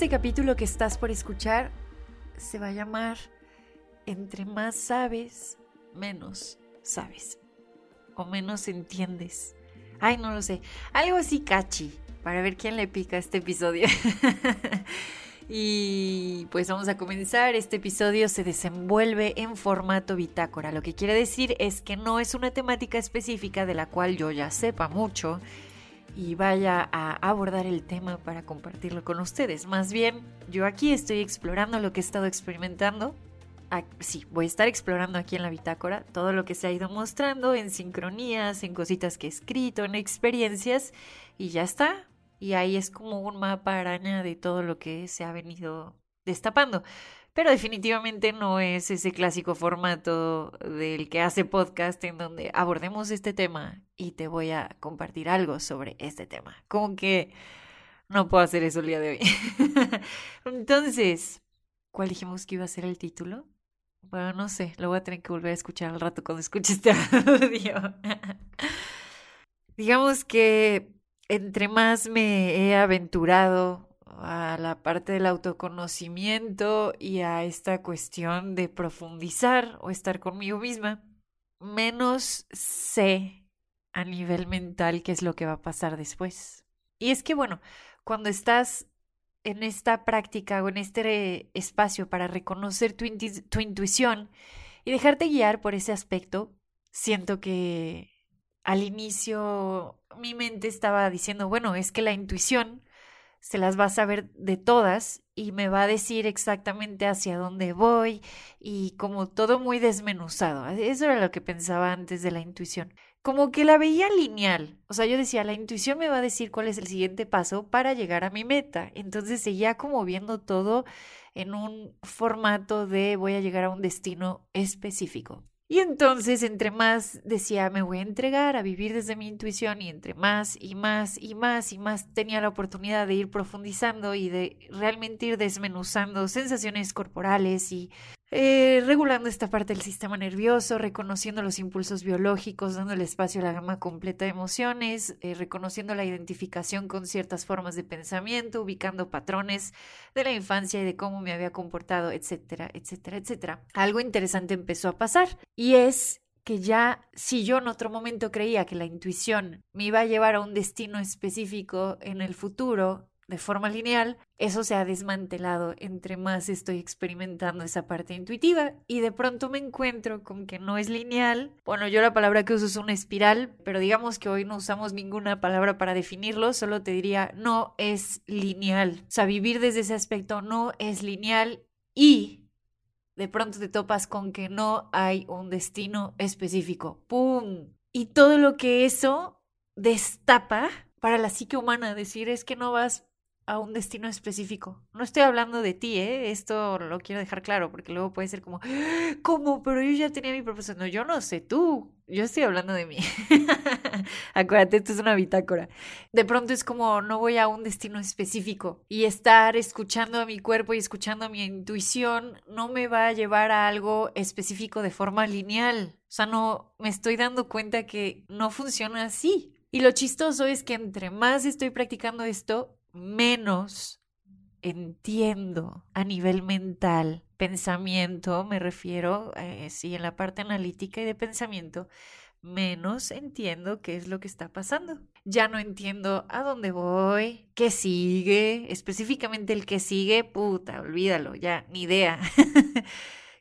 Este capítulo que estás por escuchar se va a llamar Entre más sabes, menos sabes. O menos entiendes. Ay, no lo sé. Algo así cachi. Para ver quién le pica este episodio. y pues vamos a comenzar. Este episodio se desenvuelve en formato bitácora. Lo que quiere decir es que no es una temática específica de la cual yo ya sepa mucho y vaya a abordar el tema para compartirlo con ustedes. Más bien, yo aquí estoy explorando lo que he estado experimentando. Sí, voy a estar explorando aquí en la bitácora todo lo que se ha ido mostrando en sincronías, en cositas que he escrito, en experiencias y ya está. Y ahí es como un mapa araña de todo lo que se ha venido destapando pero definitivamente no es ese clásico formato del que hace podcast en donde abordemos este tema y te voy a compartir algo sobre este tema. Como que no puedo hacer eso el día de hoy. Entonces, ¿cuál dijimos que iba a ser el título? Bueno, no sé, lo voy a tener que volver a escuchar al rato cuando escuche este audio. Digamos que entre más me he aventurado a la parte del autoconocimiento y a esta cuestión de profundizar o estar conmigo misma, menos sé a nivel mental qué es lo que va a pasar después. Y es que, bueno, cuando estás en esta práctica o en este espacio para reconocer tu, tu intuición y dejarte guiar por ese aspecto, siento que al inicio mi mente estaba diciendo, bueno, es que la intuición se las va a saber de todas y me va a decir exactamente hacia dónde voy y como todo muy desmenuzado. Eso era lo que pensaba antes de la intuición. Como que la veía lineal. O sea, yo decía, la intuición me va a decir cuál es el siguiente paso para llegar a mi meta. Entonces seguía como viendo todo en un formato de voy a llegar a un destino específico. Y entonces, entre más decía, me voy a entregar a vivir desde mi intuición, y entre más y más y más y más tenía la oportunidad de ir profundizando y de realmente ir desmenuzando sensaciones corporales y eh, regulando esta parte del sistema nervioso, reconociendo los impulsos biológicos, dando el espacio a la gama completa de emociones, eh, reconociendo la identificación con ciertas formas de pensamiento, ubicando patrones de la infancia y de cómo me había comportado, etcétera, etcétera, etcétera. Algo interesante empezó a pasar y es que ya si yo en otro momento creía que la intuición me iba a llevar a un destino específico en el futuro, de forma lineal, eso se ha desmantelado entre más estoy experimentando esa parte intuitiva y de pronto me encuentro con que no es lineal. Bueno, yo la palabra que uso es una espiral, pero digamos que hoy no usamos ninguna palabra para definirlo, solo te diría no es lineal. O sea, vivir desde ese aspecto no es lineal y de pronto te topas con que no hay un destino específico. ¡Pum! Y todo lo que eso destapa para la psique humana, decir es que no vas a un destino específico. No estoy hablando de ti, ¿eh? Esto lo quiero dejar claro, porque luego puede ser como, ¿cómo? Pero yo ya tenía mi propósito. No, yo no sé, tú. Yo estoy hablando de mí. Acuérdate, esto es una bitácora. De pronto es como, no voy a un destino específico. Y estar escuchando a mi cuerpo y escuchando a mi intuición no me va a llevar a algo específico de forma lineal. O sea, no me estoy dando cuenta que no funciona así. Y lo chistoso es que entre más estoy practicando esto, menos entiendo a nivel mental, pensamiento, me refiero, eh, sí, en la parte analítica y de pensamiento, menos entiendo qué es lo que está pasando. Ya no entiendo a dónde voy, qué sigue, específicamente el que sigue, puta, olvídalo, ya, ni idea.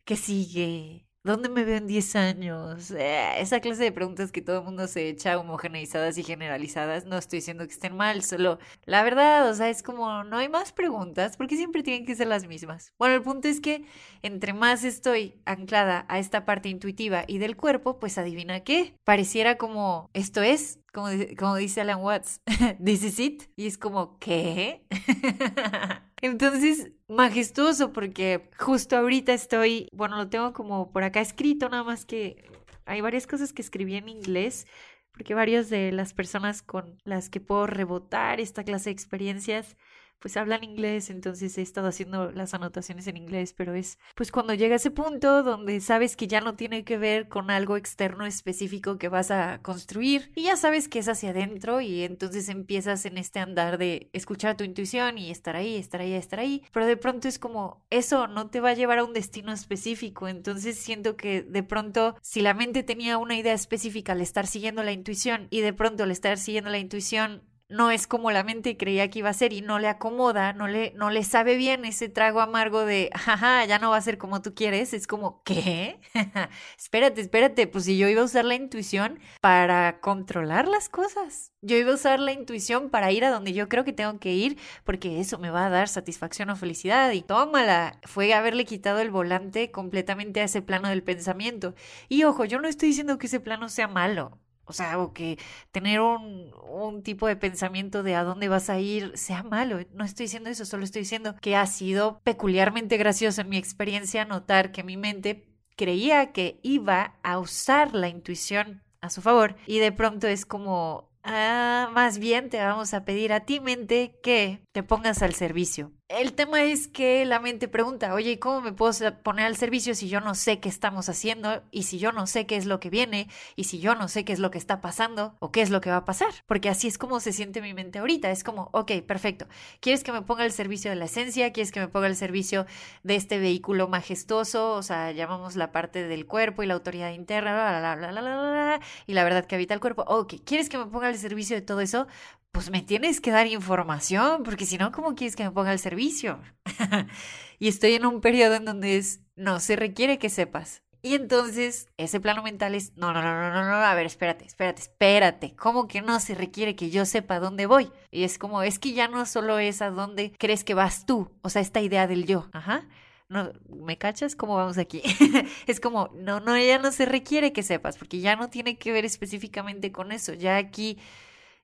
¿Qué sigue? ¿Dónde me veo en 10 años? Eh, esa clase de preguntas que todo el mundo se echa homogeneizadas y generalizadas. No estoy diciendo que estén mal, solo la verdad, o sea, es como no hay más preguntas porque siempre tienen que ser las mismas. Bueno, el punto es que entre más estoy anclada a esta parte intuitiva y del cuerpo, pues adivina qué. Pareciera como esto es, como, como dice Alan Watts, this is it. Y es como, ¿qué? Entonces, majestuoso porque justo ahorita estoy, bueno, lo tengo como por acá escrito, nada más que hay varias cosas que escribí en inglés, porque varias de las personas con las que puedo rebotar esta clase de experiencias pues hablan inglés, entonces he estado haciendo las anotaciones en inglés, pero es pues cuando llega ese punto donde sabes que ya no tiene que ver con algo externo específico que vas a construir y ya sabes que es hacia adentro y entonces empiezas en este andar de escuchar tu intuición y estar ahí, estar ahí, estar ahí, pero de pronto es como eso no te va a llevar a un destino específico, entonces siento que de pronto si la mente tenía una idea específica al estar siguiendo la intuición y de pronto al estar siguiendo la intuición no es como la mente creía que iba a ser y no le acomoda, no le, no le sabe bien ese trago amargo de, jaja, ya no va a ser como tú quieres, es como, ¿qué? espérate, espérate, pues si yo iba a usar la intuición para controlar las cosas, yo iba a usar la intuición para ir a donde yo creo que tengo que ir, porque eso me va a dar satisfacción o felicidad y tómala, fue haberle quitado el volante completamente a ese plano del pensamiento. Y ojo, yo no estoy diciendo que ese plano sea malo, o sea, o que tener un, un, tipo de pensamiento de a dónde vas a ir sea malo. No estoy diciendo eso, solo estoy diciendo que ha sido peculiarmente gracioso en mi experiencia notar que mi mente creía que iba a usar la intuición a su favor y de pronto es como, ah, más bien te vamos a pedir a ti mente que te pongas al servicio el tema es que la mente pregunta, oye, ¿cómo me puedo poner al servicio si yo no sé qué estamos haciendo y si yo no sé qué es lo que viene y si yo no sé qué es lo que está pasando o qué es lo que va a pasar? Porque así es como se siente mi mente ahorita. Es como, ok, perfecto. ¿Quieres que me ponga al servicio de la esencia? ¿Quieres que me ponga al servicio de este vehículo majestuoso? O sea, llamamos la parte del cuerpo y la autoridad interna, bla, bla, bla, bla, y la verdad que habita el cuerpo. Ok, ¿quieres que me ponga al servicio de todo eso? Pues me tienes que dar información, porque si no, ¿cómo quieres que me ponga al servicio? y estoy en un periodo en donde es, no se requiere que sepas. Y entonces ese plano mental es, no, no, no, no, no, no, a ver, espérate, espérate, espérate, ¿cómo que no se requiere que yo sepa dónde voy? Y es como, es que ya no solo es a dónde crees que vas tú, o sea, esta idea del yo, ajá. No, ¿me cachas? ¿Cómo vamos aquí? es como, no, no, ya no se requiere que sepas, porque ya no tiene que ver específicamente con eso. Ya aquí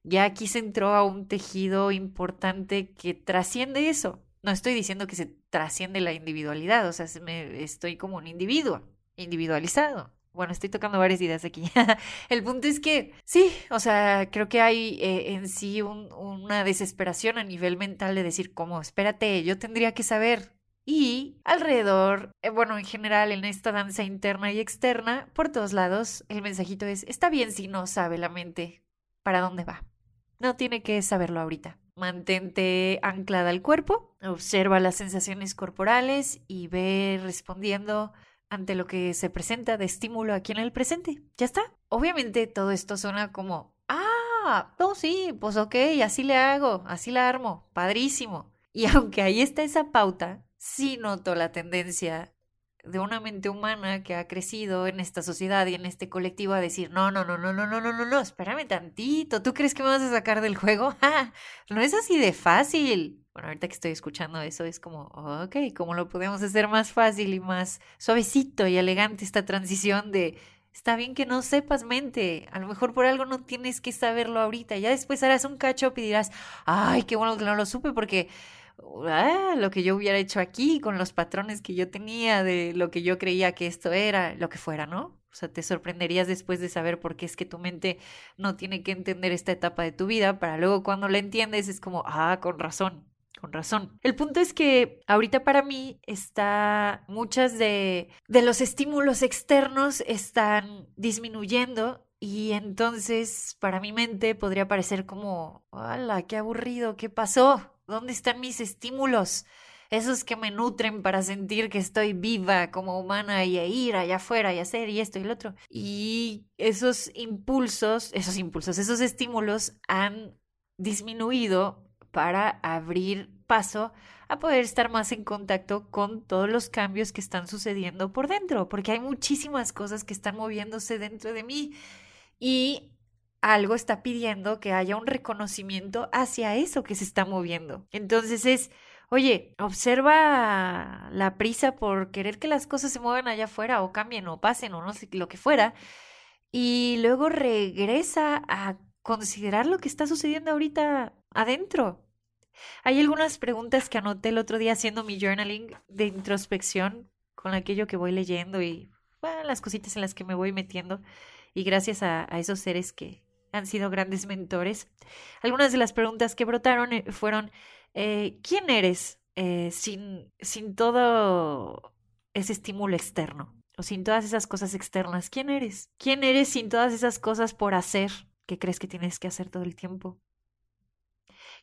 ya aquí se entró a un tejido importante que trasciende eso. No estoy diciendo que se trasciende la individualidad, o sea, me, estoy como un individuo, individualizado. Bueno, estoy tocando varias ideas aquí. El punto es que sí, o sea, creo que hay eh, en sí una desesperación a nivel mental de decir, como, espérate, yo tendría que saber. Y alrededor, eh, bueno, en general en esta danza interna y externa, por todos lados, el mensajito es, está bien si no sabe la mente para dónde va. No tiene que saberlo ahorita. Mantente anclada al cuerpo, observa las sensaciones corporales y ve respondiendo ante lo que se presenta de estímulo aquí en el presente. Ya está. Obviamente todo esto suena como, ah, no, sí, pues ok, así le hago, así la armo, padrísimo. Y aunque ahí está esa pauta, sí noto la tendencia de una mente humana que ha crecido en esta sociedad y en este colectivo a decir, no, no, no, no, no, no, no, no, no, espérame tantito, ¿tú crees que me vas a sacar del juego? no es así de fácil. Bueno, ahorita que estoy escuchando eso es como, ok, ¿cómo lo podemos hacer más fácil y más suavecito y elegante esta transición de, está bien que no sepas mente, a lo mejor por algo no tienes que saberlo ahorita, ya después harás un catch up y dirás, ay, qué bueno que no lo supe porque ah, lo que yo hubiera hecho aquí con los patrones que yo tenía de lo que yo creía que esto era, lo que fuera, ¿no? O sea, te sorprenderías después de saber por qué es que tu mente no tiene que entender esta etapa de tu vida, para luego cuando la entiendes es como, ah, con razón, con razón. El punto es que ahorita para mí está muchas de, de los estímulos externos están disminuyendo y entonces para mi mente podría parecer como, ¡hala, qué aburrido! ¿Qué pasó? ¿Dónde están mis estímulos? Esos que me nutren para sentir que estoy viva como humana y a ir allá afuera y hacer y esto y lo otro. Y esos impulsos, esos impulsos, esos estímulos han disminuido para abrir paso a poder estar más en contacto con todos los cambios que están sucediendo por dentro, porque hay muchísimas cosas que están moviéndose dentro de mí y algo está pidiendo que haya un reconocimiento hacia eso que se está moviendo. Entonces es, oye, observa la prisa por querer que las cosas se muevan allá afuera o cambien o pasen o no sé lo que fuera y luego regresa a considerar lo que está sucediendo ahorita adentro. Hay algunas preguntas que anoté el otro día haciendo mi journaling de introspección con aquello que voy leyendo y las cositas en las que me voy metiendo. Y gracias a, esos seres que han sido grandes mentores. Algunas de las preguntas que brotaron eh, fueron, eh, ¿quién eres eh, sin, sin todo ese estímulo externo? O sin todas esas cosas externas. ¿Quién eres? ¿Quién eres sin todas esas cosas por hacer que crees que tienes que hacer todo el tiempo?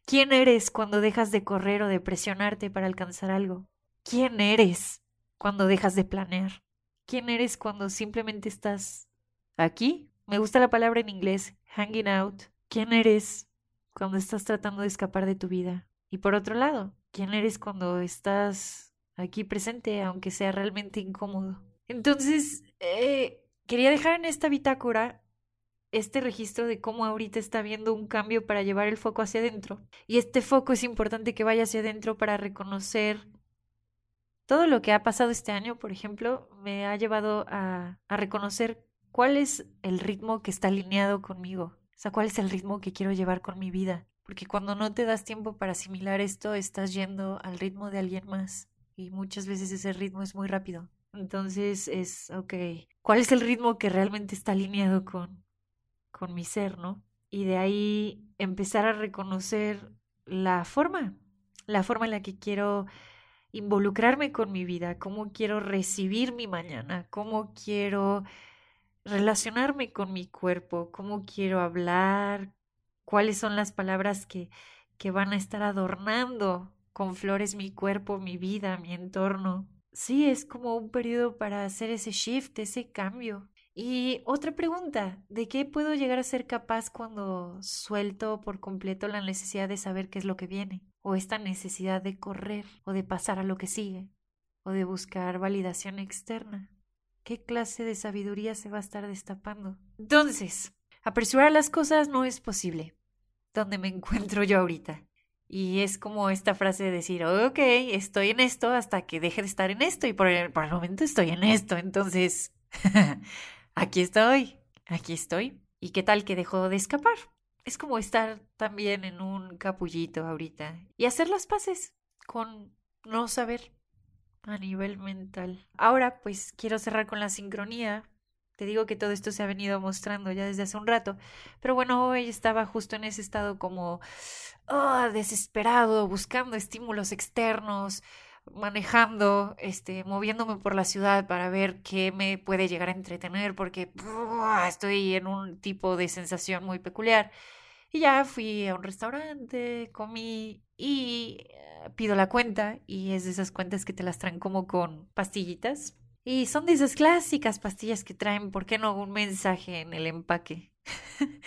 ¿Quién eres cuando dejas de correr o de presionarte para alcanzar algo? ¿Quién eres cuando dejas de planear? ¿Quién eres cuando simplemente estás aquí? Me gusta la palabra en inglés, hanging out. ¿Quién eres cuando estás tratando de escapar de tu vida? Y por otro lado, ¿quién eres cuando estás aquí presente, aunque sea realmente incómodo? Entonces, eh, quería dejar en esta bitácora este registro de cómo ahorita está habiendo un cambio para llevar el foco hacia adentro. Y este foco es importante que vaya hacia adentro para reconocer todo lo que ha pasado este año, por ejemplo, me ha llevado a, a reconocer cuál es el ritmo que está alineado conmigo, o sea, cuál es el ritmo que quiero llevar con mi vida. Porque cuando no te das tiempo para asimilar esto, estás yendo al ritmo de alguien más. Y muchas veces ese ritmo es muy rápido. Entonces es, ok, ¿cuál es el ritmo que realmente está alineado con, con mi ser, ¿no? Y de ahí empezar a reconocer la forma, la forma en la que quiero involucrarme con mi vida, cómo quiero recibir mi mañana, cómo quiero relacionarme con mi cuerpo, cómo quiero hablar, cuáles son las palabras que, que van a estar adornando con flores mi cuerpo, mi vida, mi entorno. Sí, es como un periodo para hacer ese shift, ese cambio. Y otra pregunta, ¿de qué puedo llegar a ser capaz cuando suelto por completo la necesidad de saber qué es lo que viene? O esta necesidad de correr o de pasar a lo que sigue o de buscar validación externa. ¿Qué clase de sabiduría se va a estar destapando? Entonces, apresurar las cosas no es posible. ¿Dónde me encuentro yo ahorita? Y es como esta frase de decir, ok, estoy en esto hasta que deje de estar en esto y por el, por el momento estoy en esto. Entonces, aquí estoy, aquí estoy. ¿Y qué tal que dejó de escapar? Es como estar también en un capullito ahorita y hacer las paces con no saber a nivel mental. Ahora, pues quiero cerrar con la sincronía. Te digo que todo esto se ha venido mostrando ya desde hace un rato, pero bueno, hoy estaba justo en ese estado como oh, desesperado, buscando estímulos externos, manejando, este, moviéndome por la ciudad para ver qué me puede llegar a entretener, porque estoy en un tipo de sensación muy peculiar. Y ya fui a un restaurante, comí y eh, pido la cuenta y es de esas cuentas que te las traen como con pastillitas. Y son de esas clásicas pastillas que traen, ¿por qué no? Un mensaje en el empaque.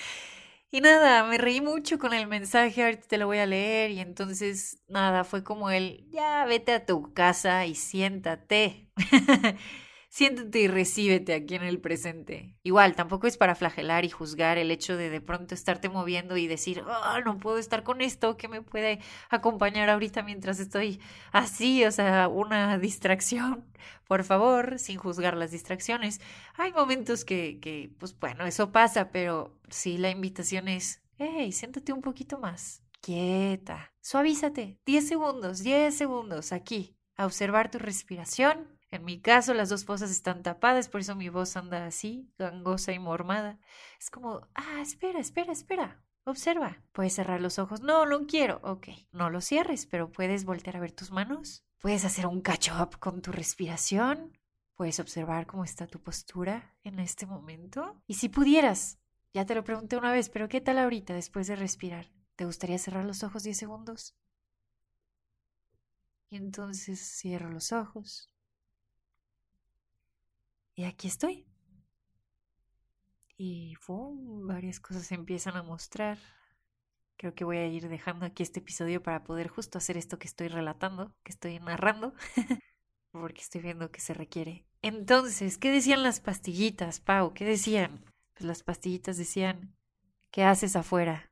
Y nada, me reí mucho con el mensaje, ahorita te lo voy a leer y entonces nada, fue como el, ya vete a tu casa y siéntate. Siéntate y recíbete aquí en el presente. Igual, tampoco es para flagelar y juzgar el hecho de de pronto estarte moviendo y decir, oh, no puedo estar con esto, que me puede acompañar ahorita mientras estoy así, o sea, una distracción. Por favor, sin juzgar las distracciones. Hay momentos que, que pues bueno, eso pasa, pero sí, la invitación es, hey, siéntate un poquito más. Quieta. Suavízate. 10 segundos, 10 segundos aquí. A observar tu respiración en mi caso, las dos fosas están tapadas, por eso mi voz anda así, gangosa y mormada. Es como, ah, espera, espera, espera. Observa. Puedes cerrar los ojos. No, no quiero. Ok. No los cierres, pero puedes voltear a ver tus manos. Puedes hacer un catch up con tu respiración. Puedes observar cómo está tu postura en este momento. Y si pudieras, ya te lo pregunté una vez, pero ¿qué tal ahorita después de respirar? ¿Te gustaría cerrar los ojos 10 segundos? Y entonces cierro los ojos. Y aquí estoy. Y varias cosas empiezan a mostrar. Creo que voy a ir dejando aquí este episodio para poder justo hacer esto que estoy relatando, que estoy narrando, porque estoy viendo que se requiere. Entonces, ¿qué decían las pastillitas, Pau? ¿Qué decían? Pues las pastillitas decían, ¿qué haces afuera?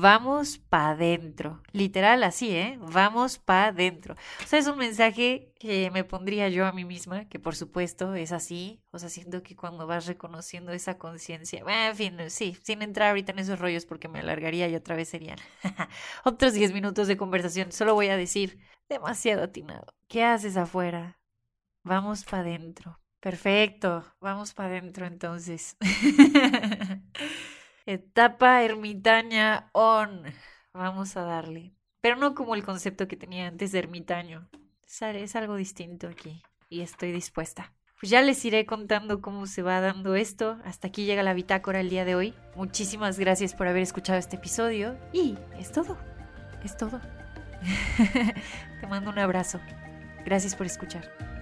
Vamos pa' adentro. Literal así, ¿eh? Vamos pa' adentro. O sea, es un mensaje que me pondría yo a mí misma, que por supuesto es así. O sea, siento que cuando vas reconociendo esa conciencia. en fin, sí, sin entrar ahorita en esos rollos porque me alargaría y otra vez serían otros 10 minutos de conversación. Solo voy a decir, demasiado atinado. ¿Qué haces afuera? Vamos pa' adentro. Perfecto, vamos pa' adentro entonces. Etapa ermitaña on. Vamos a darle. Pero no como el concepto que tenía antes de ermitaño. Es algo distinto aquí. Y estoy dispuesta. Pues ya les iré contando cómo se va dando esto. Hasta aquí llega la bitácora el día de hoy. Muchísimas gracias por haber escuchado este episodio. Y es todo. Es todo. Te mando un abrazo. Gracias por escuchar.